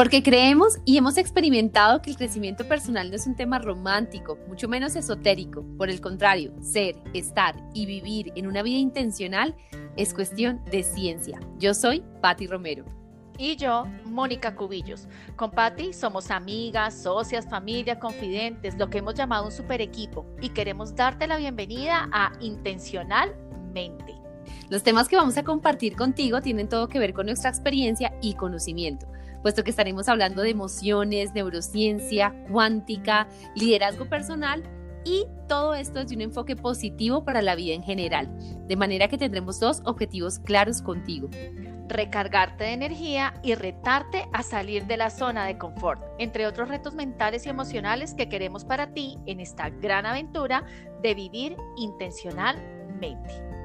Porque creemos y hemos experimentado que el crecimiento personal no es un tema romántico, mucho menos esotérico. Por el contrario, ser, estar y vivir en una vida intencional es cuestión de ciencia. Yo soy Patti Romero. Y yo, Mónica Cubillos. Con Patti somos amigas, socias, familia, confidentes, lo que hemos llamado un super equipo. Y queremos darte la bienvenida a Intencionalmente. Los temas que vamos a compartir contigo tienen todo que ver con nuestra experiencia y conocimiento puesto que estaremos hablando de emociones, neurociencia, cuántica, liderazgo personal y todo esto desde un enfoque positivo para la vida en general, de manera que tendremos dos objetivos claros contigo. Recargarte de energía y retarte a salir de la zona de confort, entre otros retos mentales y emocionales que queremos para ti en esta gran aventura de vivir intencionalmente.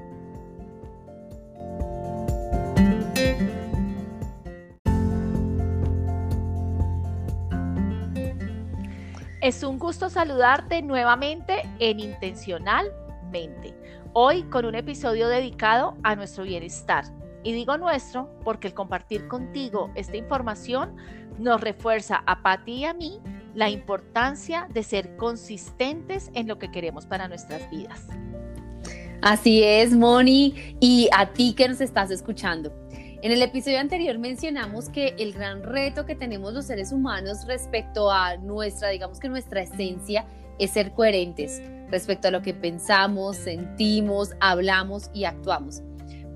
Es un gusto saludarte nuevamente en Intencionalmente. Hoy con un episodio dedicado a nuestro bienestar. Y digo nuestro porque el compartir contigo esta información nos refuerza a Patti y a mí la importancia de ser consistentes en lo que queremos para nuestras vidas. Así es, Moni, y a ti que nos estás escuchando. En el episodio anterior mencionamos que el gran reto que tenemos los seres humanos respecto a nuestra, digamos que nuestra esencia, es ser coherentes respecto a lo que pensamos, sentimos, hablamos y actuamos.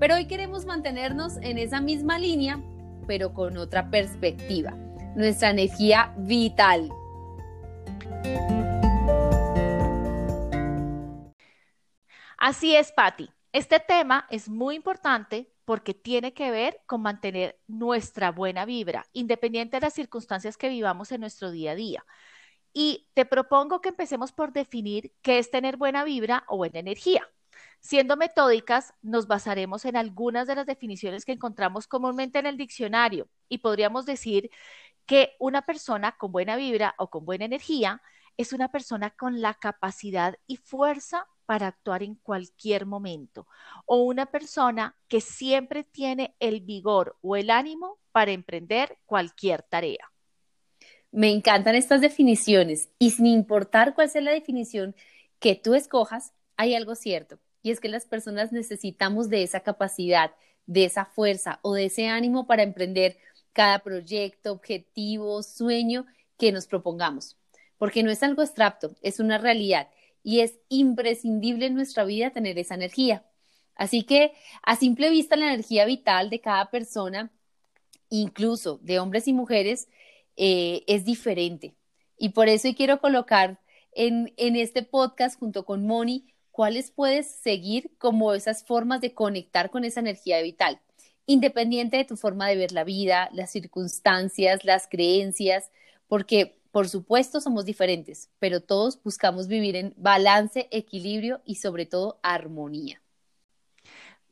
Pero hoy queremos mantenernos en esa misma línea, pero con otra perspectiva, nuestra energía vital. Así es, Patti. Este tema es muy importante porque tiene que ver con mantener nuestra buena vibra, independiente de las circunstancias que vivamos en nuestro día a día. Y te propongo que empecemos por definir qué es tener buena vibra o buena energía. Siendo metódicas, nos basaremos en algunas de las definiciones que encontramos comúnmente en el diccionario y podríamos decir que una persona con buena vibra o con buena energía es una persona con la capacidad y fuerza para actuar en cualquier momento o una persona que siempre tiene el vigor o el ánimo para emprender cualquier tarea. Me encantan estas definiciones y sin importar cuál sea la definición que tú escojas, hay algo cierto y es que las personas necesitamos de esa capacidad, de esa fuerza o de ese ánimo para emprender cada proyecto, objetivo, sueño que nos propongamos, porque no es algo abstracto, es una realidad y es imprescindible en nuestra vida tener esa energía. Así que a simple vista la energía vital de cada persona, incluso de hombres y mujeres, eh, es diferente. Y por eso quiero colocar en, en este podcast junto con Moni cuáles puedes seguir como esas formas de conectar con esa energía vital, independiente de tu forma de ver la vida, las circunstancias, las creencias, porque por supuesto, somos diferentes, pero todos buscamos vivir en balance, equilibrio y sobre todo armonía.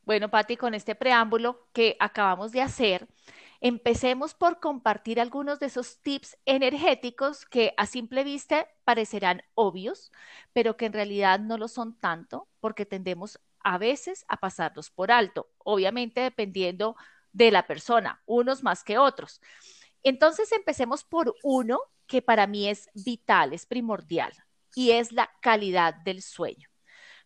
Bueno, Patti, con este preámbulo que acabamos de hacer, empecemos por compartir algunos de esos tips energéticos que a simple vista parecerán obvios, pero que en realidad no lo son tanto porque tendemos a veces a pasarlos por alto, obviamente dependiendo de la persona, unos más que otros. Entonces empecemos por uno que para mí es vital, es primordial, y es la calidad del sueño.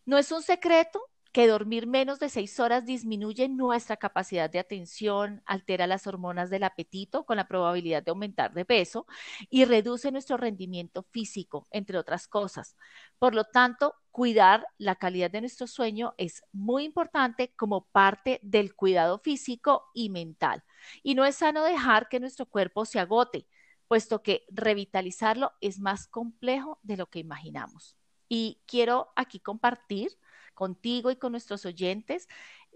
No es un secreto que dormir menos de seis horas disminuye nuestra capacidad de atención, altera las hormonas del apetito con la probabilidad de aumentar de peso y reduce nuestro rendimiento físico, entre otras cosas. Por lo tanto, cuidar la calidad de nuestro sueño es muy importante como parte del cuidado físico y mental. Y no es sano dejar que nuestro cuerpo se agote, puesto que revitalizarlo es más complejo de lo que imaginamos. Y quiero aquí compartir contigo y con nuestros oyentes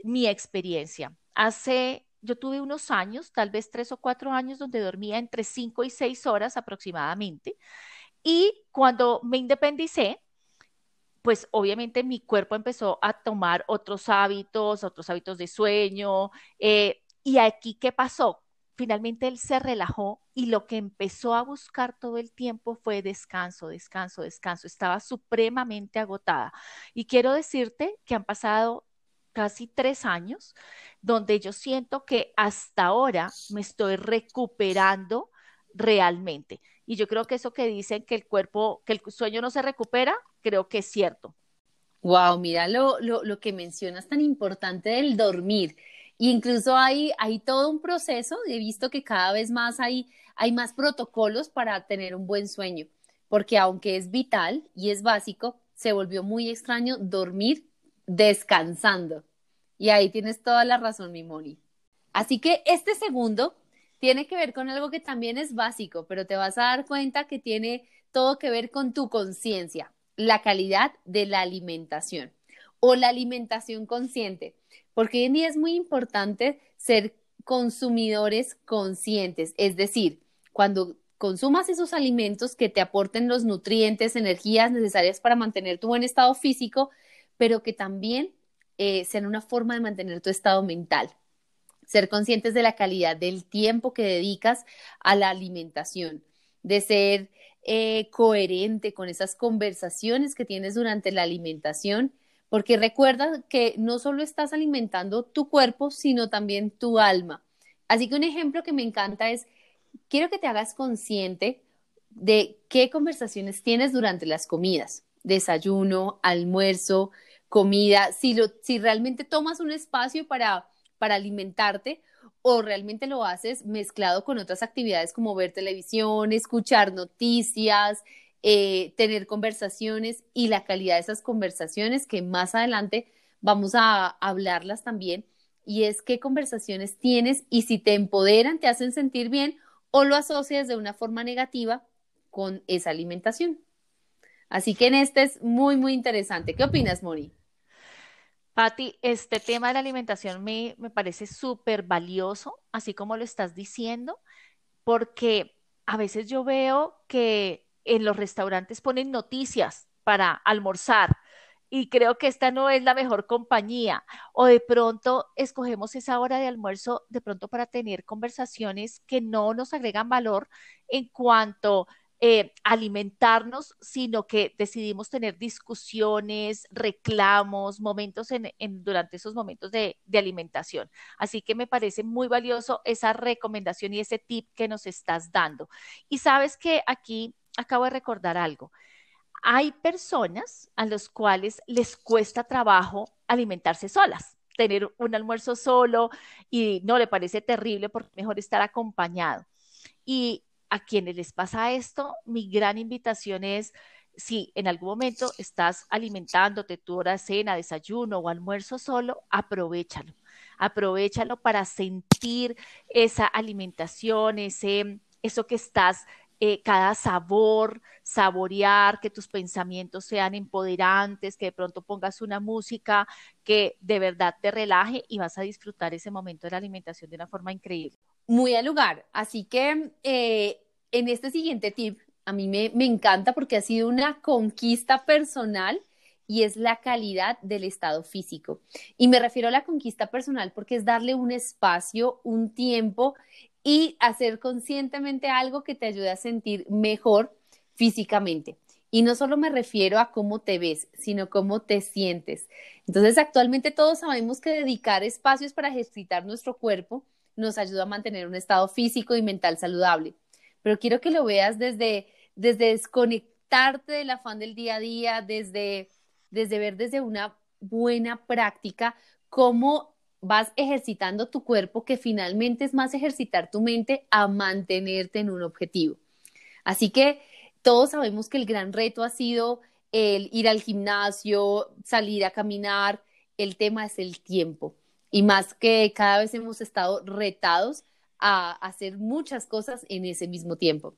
mi experiencia. Hace, yo tuve unos años, tal vez tres o cuatro años, donde dormía entre cinco y seis horas aproximadamente. Y cuando me independicé, pues obviamente mi cuerpo empezó a tomar otros hábitos, otros hábitos de sueño. Eh, y aquí, ¿qué pasó? Finalmente él se relajó y lo que empezó a buscar todo el tiempo fue descanso, descanso, descanso. Estaba supremamente agotada. Y quiero decirte que han pasado casi tres años donde yo siento que hasta ahora me estoy recuperando realmente. Y yo creo que eso que dicen que el cuerpo, que el sueño no se recupera, creo que es cierto. Wow, mira lo, lo, que mencionas tan importante del dormir. Y incluso hay, hay todo un proceso, he visto que cada vez más hay, hay más protocolos para tener un buen sueño, porque aunque es vital y es básico, se volvió muy extraño dormir descansando. Y ahí tienes toda la razón, mi Moni. Así que este segundo tiene que ver con algo que también es básico, pero te vas a dar cuenta que tiene todo que ver con tu conciencia, la calidad de la alimentación o la alimentación consciente, porque hoy en día es muy importante ser consumidores conscientes, es decir, cuando consumas esos alimentos que te aporten los nutrientes, energías necesarias para mantener tu buen estado físico, pero que también eh, sean una forma de mantener tu estado mental. Ser conscientes de la calidad del tiempo que dedicas a la alimentación, de ser eh, coherente con esas conversaciones que tienes durante la alimentación, porque recuerda que no solo estás alimentando tu cuerpo, sino también tu alma. Así que un ejemplo que me encanta es, quiero que te hagas consciente de qué conversaciones tienes durante las comidas, desayuno, almuerzo, comida, si, lo, si realmente tomas un espacio para para alimentarte o realmente lo haces mezclado con otras actividades como ver televisión, escuchar noticias, eh, tener conversaciones y la calidad de esas conversaciones que más adelante vamos a hablarlas también. Y es qué conversaciones tienes y si te empoderan, te hacen sentir bien o lo asocias de una forma negativa con esa alimentación. Así que en este es muy, muy interesante. ¿Qué opinas, Moni? Patti, este tema de la alimentación me, me parece súper valioso, así como lo estás diciendo, porque a veces yo veo que en los restaurantes ponen noticias para almorzar y creo que esta no es la mejor compañía. O de pronto escogemos esa hora de almuerzo de pronto para tener conversaciones que no nos agregan valor en cuanto eh, alimentarnos, sino que decidimos tener discusiones, reclamos, momentos en, durante esos momentos de, de, alimentación. Así que me parece muy valioso esa recomendación y ese tip que nos estás dando. Y sabes que aquí acabo de recordar algo. Hay personas a las cuales les cuesta trabajo alimentarse solas tener un almuerzo solo y no le parece terrible porque mejor estar acompañado. Y a quienes les pasa esto, mi gran invitación es, si en algún momento estás alimentándote tu hora de cena, desayuno o almuerzo solo, aprovechalo. Aprovechalo para sentir esa alimentación, ese, eso que estás, eh, cada sabor, saborear, que tus pensamientos sean empoderantes, que de pronto pongas una música que de verdad te relaje y vas a disfrutar ese momento de la alimentación de una forma increíble muy al lugar. Así que eh, en este siguiente tip, a mí me, me encanta porque ha sido una conquista personal y es la calidad del estado físico. Y me refiero a la conquista personal porque es darle un espacio, un tiempo y hacer conscientemente algo que te ayude a sentir mejor físicamente. Y no solo me refiero a cómo te ves, sino cómo te sientes. Entonces, actualmente todos sabemos que dedicar espacios para ejercitar nuestro cuerpo nos ayuda a mantener un estado físico y mental saludable. Pero quiero que lo veas desde, desde desconectarte del afán del día a día, desde, desde ver desde una buena práctica cómo vas ejercitando tu cuerpo, que finalmente es más ejercitar tu mente a mantenerte en un objetivo. Así que todos sabemos que el gran reto ha sido el ir al gimnasio, salir a caminar, el tema es el tiempo y más que cada vez hemos estado retados a hacer muchas cosas en ese mismo tiempo.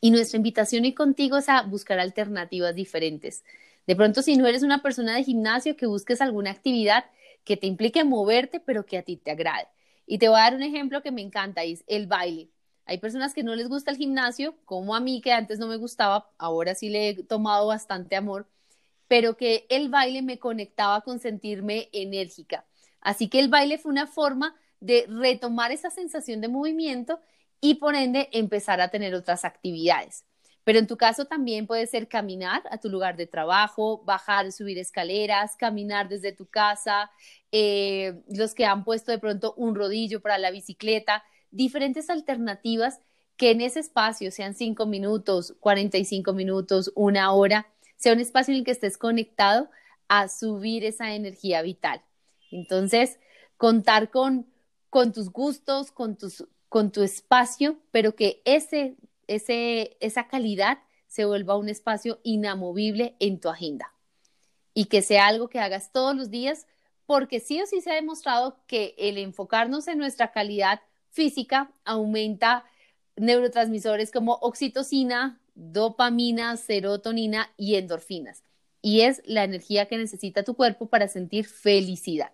Y nuestra invitación hoy contigo es a buscar alternativas diferentes. De pronto, si no eres una persona de gimnasio, que busques alguna actividad que te implique moverte, pero que a ti te agrade. Y te voy a dar un ejemplo que me encanta, es el baile. Hay personas que no les gusta el gimnasio, como a mí, que antes no me gustaba, ahora sí le he tomado bastante amor, pero que el baile me conectaba con sentirme enérgica Así que el baile fue una forma de retomar esa sensación de movimiento y por ende empezar a tener otras actividades. Pero en tu caso también puede ser caminar a tu lugar de trabajo, bajar, subir escaleras, caminar desde tu casa, eh, los que han puesto de pronto un rodillo para la bicicleta, diferentes alternativas que en ese espacio, sean cinco minutos, 45 minutos, una hora, sea un espacio en el que estés conectado a subir esa energía vital. Entonces, contar con, con tus gustos, con, tus, con tu espacio, pero que ese, ese, esa calidad se vuelva un espacio inamovible en tu agenda y que sea algo que hagas todos los días, porque sí o sí se ha demostrado que el enfocarnos en nuestra calidad física aumenta neurotransmisores como oxitocina, dopamina, serotonina y endorfinas. Y es la energía que necesita tu cuerpo para sentir felicidad.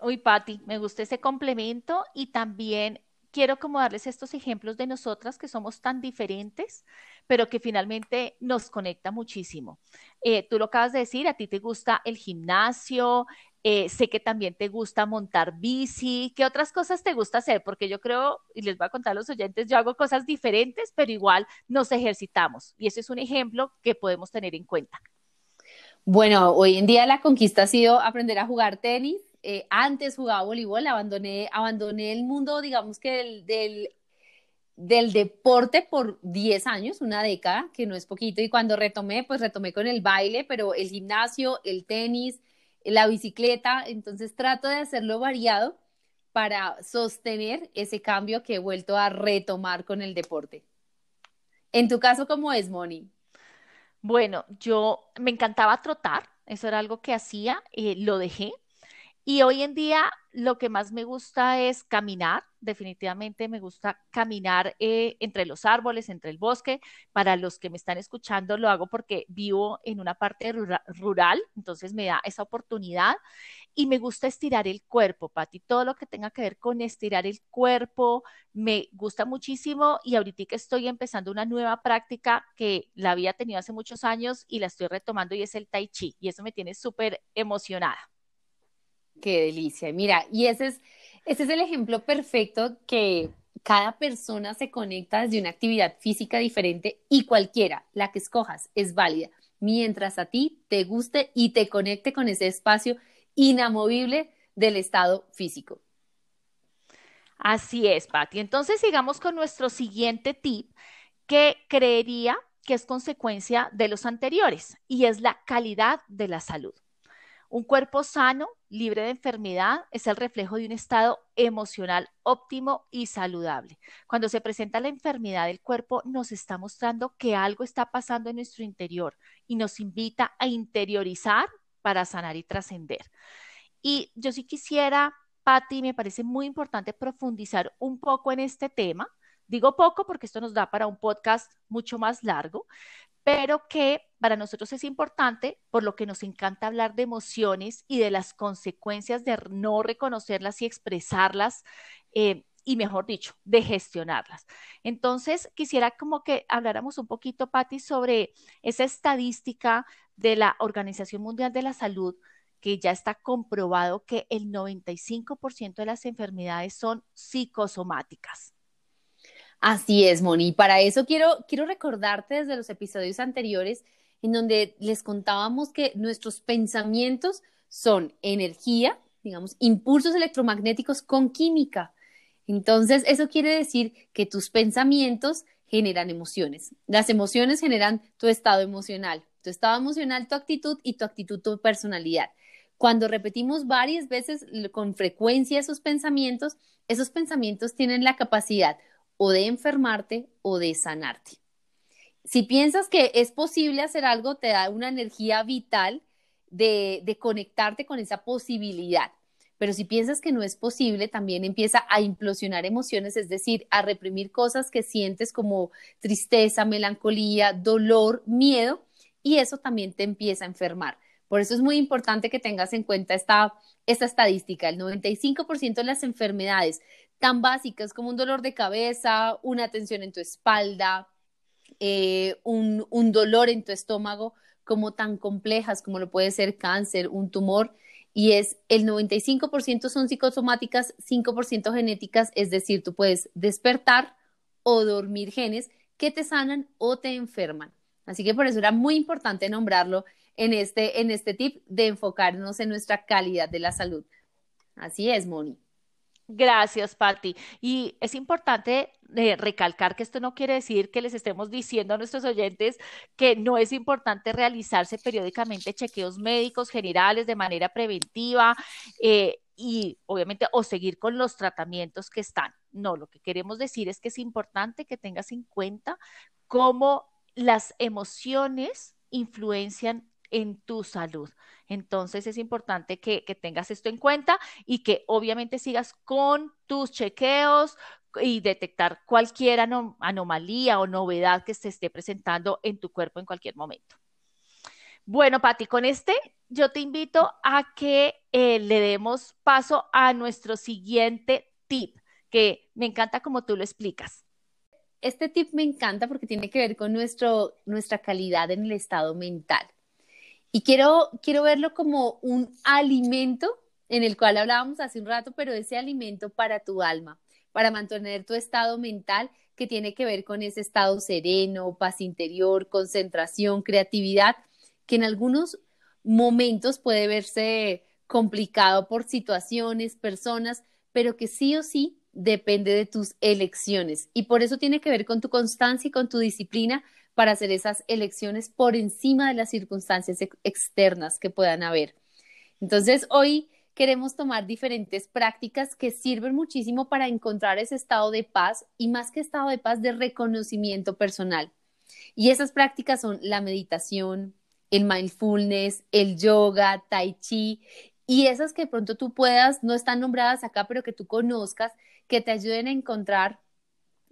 Uy, Patti, me gusta ese complemento y también quiero como darles estos ejemplos de nosotras que somos tan diferentes, pero que finalmente nos conecta muchísimo. Eh, tú lo acabas de decir, a ti te gusta el gimnasio, eh, sé que también te gusta montar bici. ¿Qué otras cosas te gusta hacer? Porque yo creo, y les voy a contar a los oyentes, yo hago cosas diferentes, pero igual nos ejercitamos. Y ese es un ejemplo que podemos tener en cuenta. Bueno, hoy en día la conquista ha sido aprender a jugar tenis. Eh, antes jugaba voleibol, abandoné, el mundo, digamos que del deporte por 10 años, una década, que no es poquito. Y cuando retomé, pues retomé con el baile, pero el gimnasio, el tenis, la bicicleta, entonces trato de hacerlo variado para sostener ese cambio que he vuelto a retomar con el deporte. En tu caso, ¿cómo es, Moni? Bueno, yo me encantaba trotar, eso era algo que hacía, eh, lo dejé. Y hoy en día lo que más me gusta es caminar, definitivamente me gusta caminar eh, entre los árboles, entre el bosque. Para los que me están escuchando, lo hago porque vivo en una parte rural, entonces me da esa oportunidad y me gusta estirar el cuerpo, Pati. Todo lo que tenga que ver con estirar el cuerpo me gusta muchísimo y ahorita estoy empezando una nueva práctica que la había tenido hace muchos años y la estoy retomando y es el tai chi y eso me tiene súper emocionada. Qué delicia. Mira, y ese es, ese es el ejemplo perfecto que cada persona se conecta desde una actividad física diferente y cualquiera, la que escojas, es válida, mientras a ti te guste y te conecte con ese espacio inamovible del estado físico. Así es, Patti. Entonces sigamos con nuestro siguiente tip que creería que es consecuencia de los anteriores y es la calidad de la salud. Un cuerpo sano, libre de enfermedad, es el reflejo de un estado emocional óptimo y saludable. Cuando se presenta la enfermedad del cuerpo, nos está mostrando que algo está pasando en nuestro interior y nos invita a interiorizar para sanar y trascender. Y yo sí quisiera, Patti, me parece muy importante profundizar un poco en este tema. Digo poco porque esto nos da para un podcast mucho más largo, pero que para nosotros es importante, por lo que nos encanta hablar de emociones y de las consecuencias de no reconocerlas y expresarlas. Eh, y mejor dicho, de gestionarlas. Entonces, quisiera como que habláramos un poquito, Patti, sobre esa estadística de la Organización Mundial de la Salud, que ya está comprobado que el 95% de las enfermedades son psicosomáticas. Así es, Moni. Para eso quiero, quiero recordarte desde los episodios anteriores en donde les contábamos que nuestros pensamientos son energía, digamos, impulsos electromagnéticos con química. Entonces, eso quiere decir que tus pensamientos generan emociones. Las emociones generan tu estado emocional, tu estado emocional, tu actitud y tu actitud, tu personalidad. Cuando repetimos varias veces con frecuencia esos pensamientos, esos pensamientos tienen la capacidad o de enfermarte o de sanarte. Si piensas que es posible hacer algo, te da una energía vital de, conectarte con esa posibilidad. Pero si piensas que no es posible, también empieza a implosionar emociones, es decir, a reprimir cosas que sientes como tristeza, melancolía, dolor, miedo, y eso también te empieza a enfermar. Por eso es muy importante que tengas en cuenta esta, esta estadística. El 95% de las enfermedades tan básicas como un dolor de cabeza, una tensión en tu espalda, eh, un, un dolor en tu estómago, como tan complejas como lo puede ser cáncer, un tumor, y es el 95% son psicosomáticas, 5% genéticas, es decir, tú puedes despertar o dormir genes que te sanan o te enferman. Así que por eso era muy importante nombrarlo en este, en este tip de enfocarnos en nuestra calidad de la salud. Así es, Moni. Gracias, Patti. Y es importante eh, recalcar que esto no quiere decir que les estemos diciendo a nuestros oyentes que no es importante realizarse periódicamente chequeos médicos generales de manera preventiva eh, y obviamente o seguir con los tratamientos que están. No, lo que queremos decir es que es importante que tengas en cuenta cómo las emociones influencian en tu salud. Entonces es importante que, tengas esto en cuenta y que obviamente sigas con tus chequeos y detectar cualquier anomalía o novedad que se esté presentando en tu cuerpo en cualquier momento. Bueno, Patti, con este yo te invito a que eh, le demos paso a nuestro siguiente tip, que me encanta como tú lo explicas. Este tip me encanta porque tiene que ver con nuestro, nuestra calidad en el estado mental. Y quiero, quiero verlo como un alimento en el cual hablábamos hace un rato, pero ese alimento para tu alma, para mantener tu estado mental que tiene que ver con ese estado sereno, paz interior, concentración, creatividad, que en algunos momentos puede verse complicado por situaciones, personas, pero que sí o sí depende de tus elecciones. Y por eso tiene que ver con tu constancia y con tu disciplina para hacer esas elecciones por encima de las circunstancias externas que puedan haber. Entonces, hoy queremos tomar diferentes prácticas que sirven muchísimo para encontrar ese estado de paz y más que estado de paz, de reconocimiento personal. Y esas prácticas son la meditación, el mindfulness, el yoga, tai chi y esas que pronto tú puedas, no están nombradas acá, pero que tú conozcas, que te ayuden a encontrar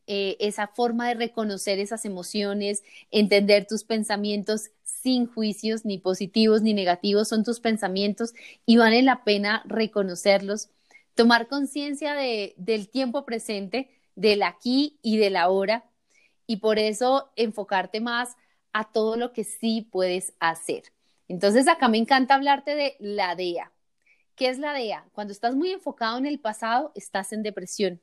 eh, esa forma de reconocer esas emociones, entender tus pensamientos sin juicios ni positivos ni negativos, son tus pensamientos y vale la pena reconocerlos, tomar conciencia de, del tiempo presente, del aquí y del ahora y por eso enfocarte más a todo lo que sí puedes hacer. Entonces acá me encanta hablarte de la DEA. ¿Qué es la DEA? Cuando estás muy enfocado en el pasado, estás en depresión.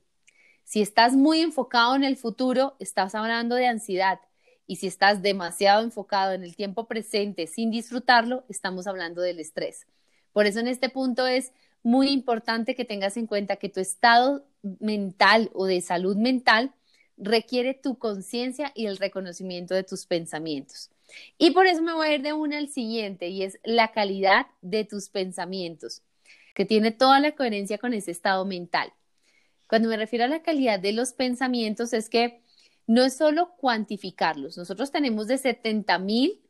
Si estás muy enfocado en el futuro, estás hablando de ansiedad. Y si estás demasiado enfocado en el tiempo presente sin disfrutarlo, estamos hablando del estrés. Por eso en este punto es muy importante que tengas en cuenta que tu estado mental o de salud mental requiere tu conciencia y el reconocimiento de tus pensamientos. Y por eso me voy a ir de una al siguiente y es la calidad de tus pensamientos, que tiene toda la coherencia con ese estado mental. Cuando me refiero a la calidad de los pensamientos es que no es solo cuantificarlos. Nosotros tenemos de 70 mil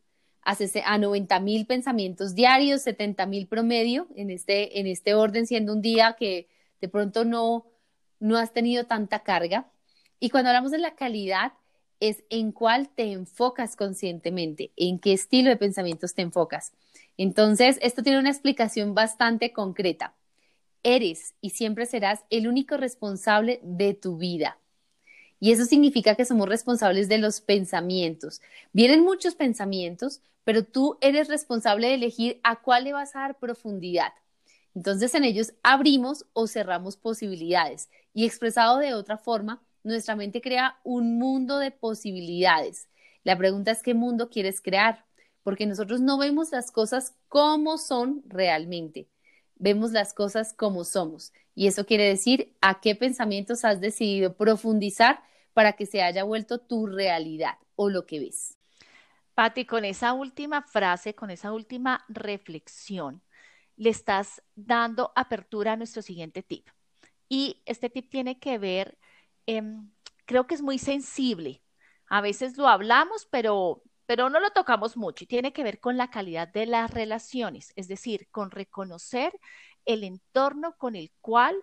a 90 mil pensamientos diarios, 70 mil promedio en este, en este orden, siendo un día que de pronto no, no has tenido tanta carga. Y cuando hablamos de la calidad, es en cuál te enfocas conscientemente, en qué estilo de pensamientos te enfocas. Entonces, esto tiene una explicación bastante concreta eres y siempre serás el único responsable de tu vida. Y eso significa que somos responsables de los pensamientos. Vienen muchos pensamientos, pero tú eres responsable de elegir a cuál le vas a dar profundidad. Entonces en ellos abrimos o cerramos posibilidades. Y expresado de otra forma, nuestra mente crea un mundo de posibilidades. La pregunta es qué mundo quieres crear, porque nosotros no vemos las cosas como son realmente vemos las cosas como somos. Y eso quiere decir a qué pensamientos has decidido profundizar para que se haya vuelto tu realidad o lo que ves. Patti, con esa última frase, con esa última reflexión, le estás dando apertura a nuestro siguiente tip. Y este tip tiene que ver, em, creo que es muy sensible. A veces lo hablamos, pero pero no lo tocamos mucho y tiene que ver con la calidad de las relaciones, es decir, con reconocer el entorno con el cual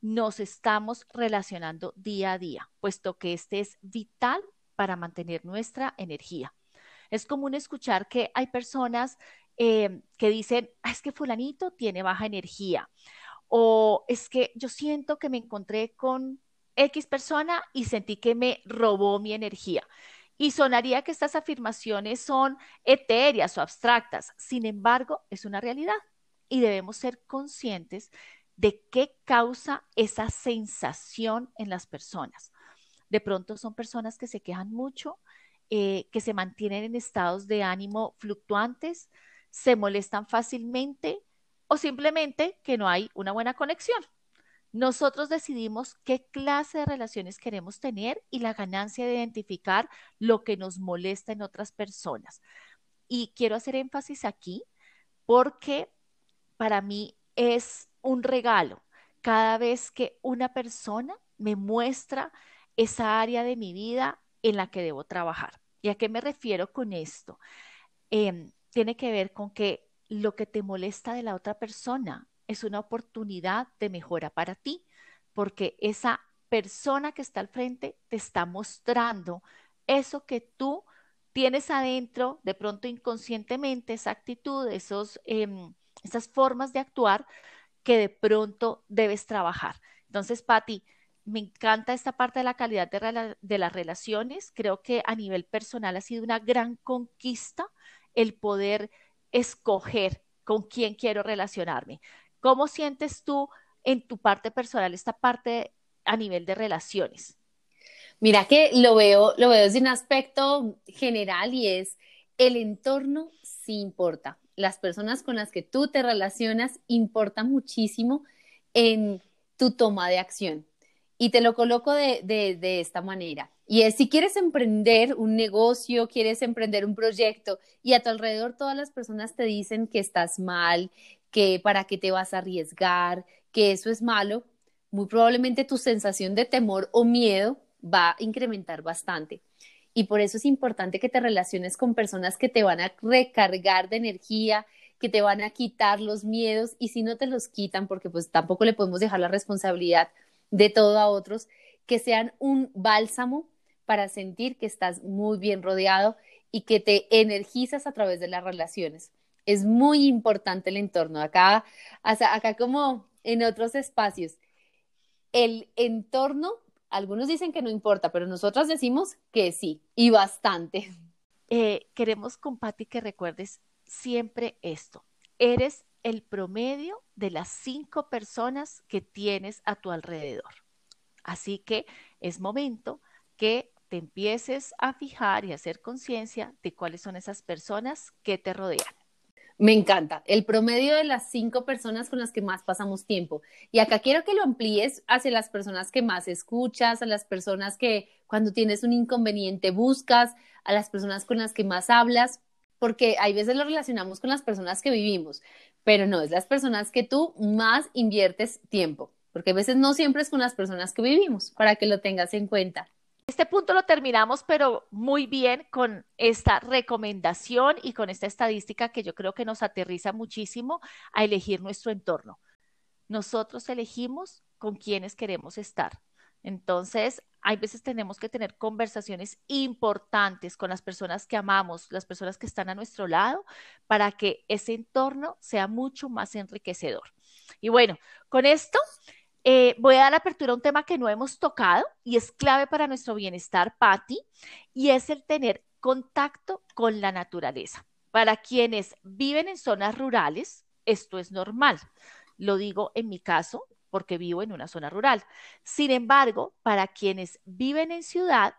nos estamos relacionando día a día, puesto que este es vital para mantener nuestra energía. Es común escuchar que hay personas eh, que dicen, ah, es que fulanito tiene baja energía, o es que yo siento que me encontré con X persona y sentí que me robó mi energía. Y sonaría que estas afirmaciones son etéreas o abstractas. Sin embargo, es una realidad y debemos ser conscientes de qué causa esa sensación en las personas. De pronto son personas que se quejan mucho, eh, que se mantienen en estados de ánimo fluctuantes, se molestan fácilmente o simplemente que no hay una buena conexión. Nosotros decidimos qué clase de relaciones queremos tener y la ganancia de identificar lo que nos molesta en otras personas. Y quiero hacer énfasis aquí porque para mí es un regalo cada vez que una persona me muestra esa área de mi vida en la que debo trabajar. ¿Y a qué me refiero con esto? Em, tiene que ver con que lo que te molesta de la otra persona es una oportunidad de mejora para ti, porque esa persona que está al frente te está mostrando eso que tú tienes adentro, de pronto inconscientemente, esa actitud, esos, em, esas formas de actuar que de pronto debes trabajar. Entonces, Patti, me encanta esta parte de la calidad de, de, las relaciones. Creo que a nivel personal ha sido una gran conquista el poder escoger con quién quiero relacionarme. ¿Cómo sientes tú en tu parte personal esta parte a nivel de relaciones? Mira que lo veo, lo veo desde un aspecto general y es el entorno sí importa. Las personas con las que tú te relacionas importan muchísimo en tu toma de acción. Y te lo coloco de, de, esta manera. Y es, si quieres emprender un negocio, quieres emprender un proyecto y a tu alrededor todas las personas te dicen que estás mal, que para qué te vas a arriesgar, que eso es malo, muy probablemente tu sensación de temor o miedo va a incrementar bastante. Y por eso es importante que te relaciones con personas que te van a recargar de energía, que te van a quitar los miedos y si no te los quitan, porque pues tampoco le podemos dejar la responsabilidad de todo a otros, que sean un bálsamo para sentir que estás muy bien rodeado y que te energizas a través de las relaciones. Es muy importante el entorno. Acá, acá como en otros espacios, el entorno, algunos dicen que no importa, pero nosotros decimos que sí, y bastante. Eh, queremos con que recuerdes siempre esto. Eres el promedio de las cinco personas que tienes a tu alrededor. Así que es momento que te empieces a fijar y a hacer conciencia de cuáles son esas personas que te rodean. Me encanta. El promedio de las cinco personas con las que más pasamos tiempo. Y acá quiero que lo amplíes hacia las personas que más escuchas, a las personas que cuando tienes un inconveniente buscas, a las personas con las que más hablas, porque hay veces lo relacionamos con las personas que vivimos, pero no, es las personas que tú más inviertes tiempo, porque a veces no siempre es con las personas que vivimos, para que lo tengas en cuenta. Este punto lo terminamos, pero muy bien con esta recomendación y con esta estadística que yo creo que nos aterriza muchísimo a elegir nuestro entorno. Nosotros elegimos con quienes queremos estar. Entonces, hay veces tenemos que tener conversaciones importantes con las personas que amamos, las personas que están a nuestro lado, para que ese entorno sea mucho más enriquecedor. Y bueno, con esto eh, voy a dar apertura a un tema que no hemos tocado y es clave para nuestro bienestar, Patti, y es el tener contacto con la naturaleza. Para quienes viven en zonas rurales, esto es normal. Lo digo en mi caso, porque vivo en una zona rural. Sin embargo, para quienes viven en ciudad,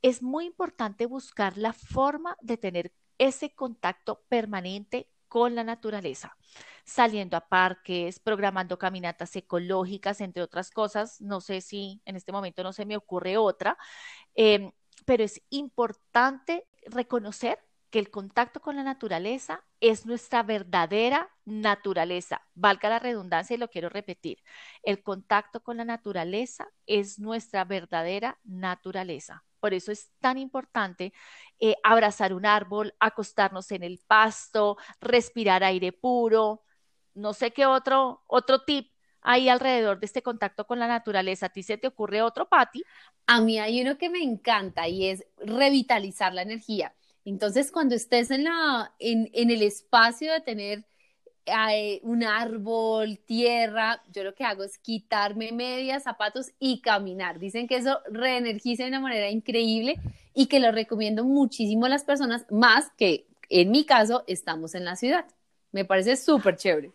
es muy importante buscar la forma de tener ese contacto permanente con la naturaleza, saliendo a parques, programando caminatas ecológicas, entre otras cosas. No sé si en este momento no se me ocurre otra, em, pero es importante reconocer que el contacto con la naturaleza es nuestra verdadera naturaleza. Valga la redundancia y lo quiero repetir. El contacto con la naturaleza es nuestra verdadera naturaleza. Por eso es tan importante eh, abrazar un árbol, acostarnos en el pasto, respirar aire puro. No sé qué otro, otro tip hay alrededor de este contacto con la naturaleza. ¿A ti se te ocurre otro, Patti? A mí hay uno que me encanta y es revitalizar la energía. Entonces, cuando estés en, la, en, el espacio de tener eh, un árbol, tierra, yo lo que hago es quitarme medias, zapatos y caminar. Dicen que eso reenergiza de una manera increíble y que lo recomiendo muchísimo a las personas, más que en mi caso estamos en la ciudad. Me parece súper chévere.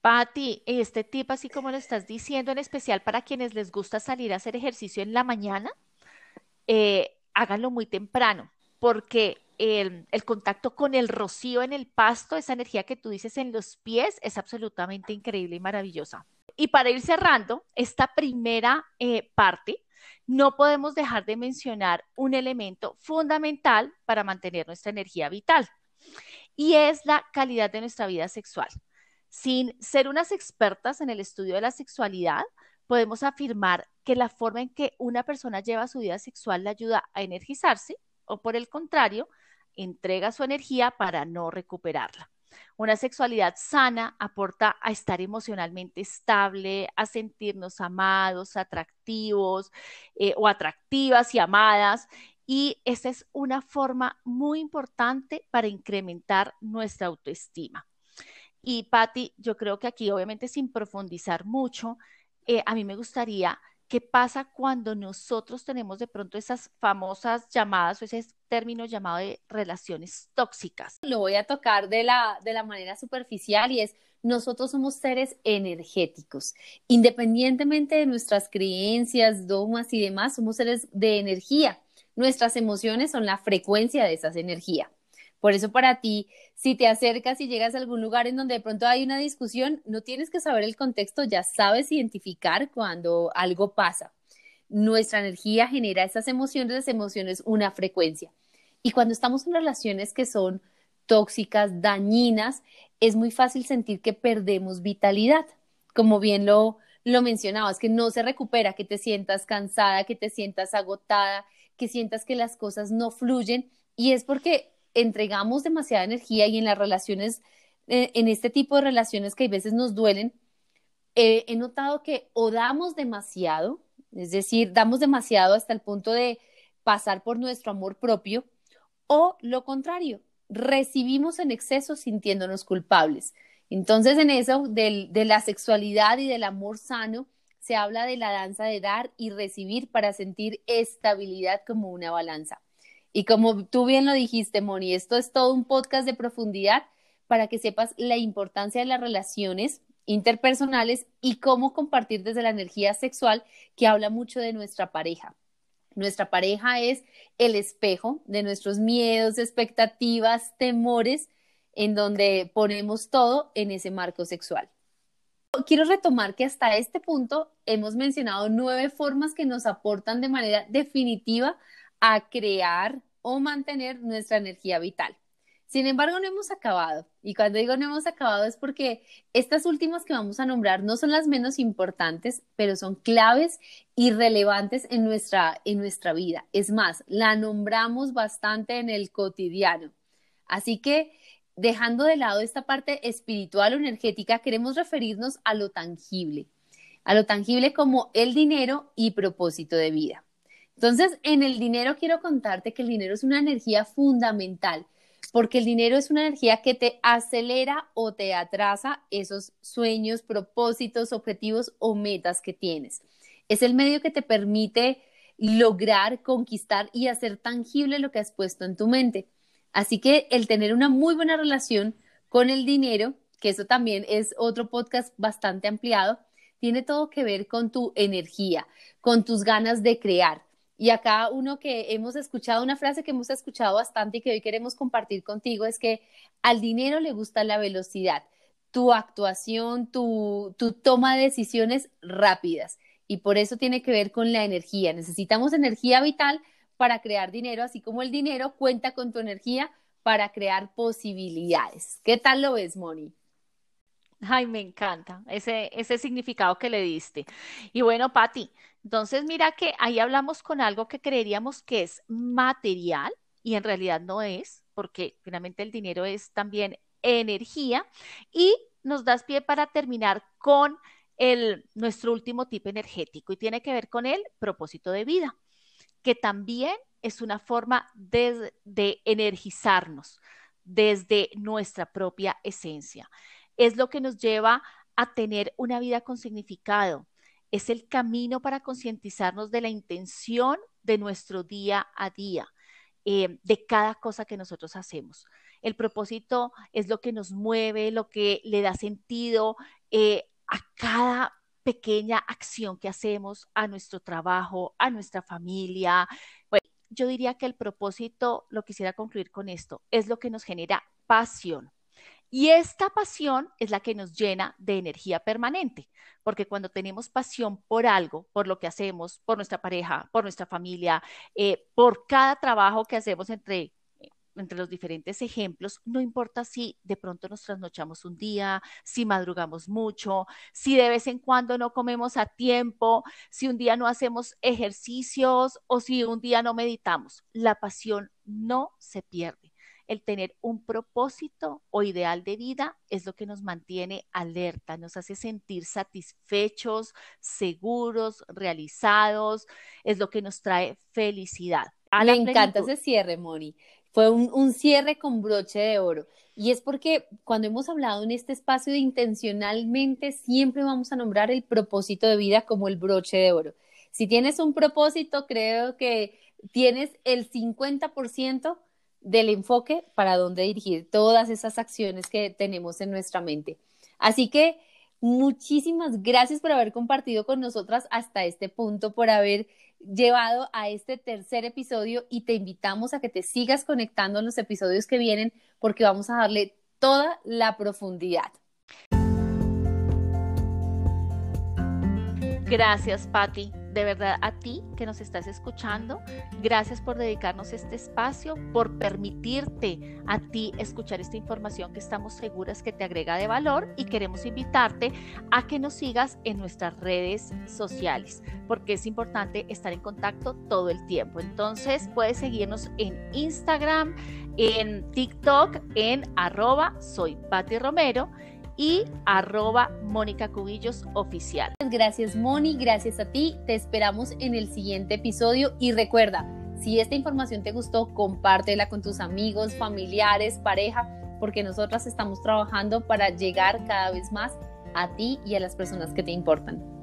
Patti, este tip, así como lo estás diciendo, en especial para quienes les gusta salir a hacer ejercicio en la mañana, eh, háganlo muy temprano porque el, contacto con el rocío en el pasto, esa energía que tú dices en los pies, es absolutamente increíble y maravillosa. y para ir cerrando esta primera eh, parte, no podemos dejar de mencionar un elemento fundamental para mantener nuestra energía vital y es la calidad de nuestra vida sexual. Sin ser unas expertas en el estudio de la sexualidad, podemos afirmar que la forma en que una persona lleva su vida sexual le ayuda a energizarse o por el contrario, entrega su energía para no recuperarla. Una sexualidad sana aporta a estar emocionalmente estable, a sentirnos amados, atractivos eh, o atractivas y amadas. Y esa es una forma muy importante para incrementar nuestra autoestima. Y Patti, yo creo que aquí, obviamente sin profundizar mucho, eh, a mí me gustaría ¿Qué pasa cuando nosotros tenemos de pronto esas famosas llamadas o ese término llamado de relaciones tóxicas? Lo voy a tocar de la, de la manera superficial y es, nosotros somos seres energéticos. Independientemente de nuestras creencias, dogmas y demás, somos seres de energía. Nuestras emociones son la frecuencia de esas energías. Por eso para ti, si te acercas y llegas a algún lugar en donde de pronto hay una discusión, no tienes que saber el contexto, ya sabes identificar cuando algo pasa. Nuestra energía genera esas emociones, las emociones una frecuencia. Y cuando estamos en relaciones que son tóxicas, dañinas, es muy fácil sentir que perdemos vitalidad. Como bien lo, lo mencionabas, que no se recupera, que te sientas cansada, que te sientas agotada, que sientas que las cosas no fluyen. Y es porque entregamos demasiada energía y en las relaciones, eh, en este tipo de relaciones que a veces nos duelen, eh, he notado que o damos demasiado, es decir, damos demasiado hasta el punto de pasar por nuestro amor propio, o lo contrario, recibimos en exceso sintiéndonos culpables. Entonces, en eso de la sexualidad y del amor sano, se habla de la danza de dar y recibir para sentir estabilidad como una balanza. Y como tú bien lo dijiste, Moni, esto es todo un podcast de profundidad para que sepas la importancia de las relaciones interpersonales y cómo compartir desde la energía sexual que habla mucho de nuestra pareja. Nuestra pareja es el espejo de nuestros miedos, expectativas, temores, en donde ponemos todo en ese marco sexual. Quiero retomar que hasta este punto hemos mencionado nueve formas que nos aportan de manera definitiva a crear o mantener nuestra energía vital. Sin embargo, no hemos acabado. Y cuando digo no hemos acabado es porque estas últimas que vamos a nombrar no son las menos importantes, pero son claves y relevantes en nuestra, en nuestra vida. Es más, la nombramos bastante en el cotidiano. Así que, dejando de lado esta parte espiritual o energética, queremos referirnos a lo tangible, a lo tangible como el dinero y propósito de vida. Entonces, en el dinero quiero contarte que el dinero es una energía fundamental, porque el dinero es una energía que te acelera o te atrasa esos sueños, propósitos, objetivos o metas que tienes. Es el medio que te permite lograr, conquistar y hacer tangible lo que has puesto en tu mente. Así que el tener una muy buena relación con el dinero, que eso también es otro podcast bastante ampliado, tiene todo que ver con tu energía, con tus ganas de crear. Y acá uno que hemos escuchado, una frase que hemos escuchado bastante y que hoy queremos compartir contigo es que al dinero le gusta la velocidad, tu actuación, tu, tu toma de decisiones rápidas. Y por eso tiene que ver con la energía. Necesitamos energía vital para crear dinero, así como el dinero cuenta con tu energía para crear posibilidades. ¿Qué tal lo ves, Moni? Ay, me encanta ese, ese significado que le diste. Y bueno, Patti, entonces, mira que ahí hablamos con algo que creeríamos que es material y en realidad no es, porque finalmente el dinero es también energía y nos das pie para terminar con el, nuestro último tipo energético y tiene que ver con el propósito de vida, que también es una forma de, de energizarnos desde nuestra propia esencia. Es lo que nos lleva a tener una vida con significado, es el camino para concientizarnos de la intención de nuestro día a día, eh, de cada cosa que nosotros hacemos. El propósito es lo que nos mueve, lo que le da sentido eh, a cada pequeña acción que hacemos, a nuestro trabajo, a nuestra familia. yo diría que el propósito, lo quisiera concluir con esto, es lo que nos genera pasión. Y esta pasión es la que nos llena de energía permanente, porque cuando tenemos pasión por algo, por lo que hacemos, por nuestra pareja, por nuestra familia, eh, por cada trabajo que hacemos entre entre los diferentes ejemplos, no importa si de pronto nos trasnochamos un día, si madrugamos mucho, si de vez en cuando no comemos a tiempo, si un día no hacemos ejercicios o si un día no meditamos. La pasión no se pierde. El tener un propósito o ideal de vida es lo que nos mantiene alerta, nos hace sentir satisfechos, seguros, realizados, es lo que nos trae felicidad. Me encanta ese cierre, Moni. Fue un, cierre con broche de oro. Y es porque cuando hemos hablado en este espacio de intencionalmente, siempre vamos a nombrar el propósito de vida como el broche de oro. Si tienes un propósito, creo que tienes el 50% del enfoque para dónde dirigir todas esas acciones que tenemos en nuestra mente. Así que muchísimas gracias por haber compartido con nosotras hasta este punto, por haber llevado a este tercer episodio y te invitamos a que te sigas conectando en los episodios que vienen porque vamos a darle toda la profundidad. Gracias, Patti de verdad a ti que nos estás escuchando, gracias por dedicarnos este espacio, por permitirte a ti escuchar esta información que estamos seguras que te agrega de valor y queremos invitarte a que nos sigas en nuestras redes sociales, porque es importante estar en contacto todo el tiempo. Entonces puedes seguirnos en Instagram, en TikTok, en arroba soy Patti Romero y arroba Mónica Cubillos oficial. Gracias Moni, gracias a ti, te esperamos en el siguiente episodio y recuerda, si esta información te gustó, compártela con tus amigos, familiares, pareja, porque nosotras estamos trabajando para llegar cada vez más a ti y a las personas que te importan.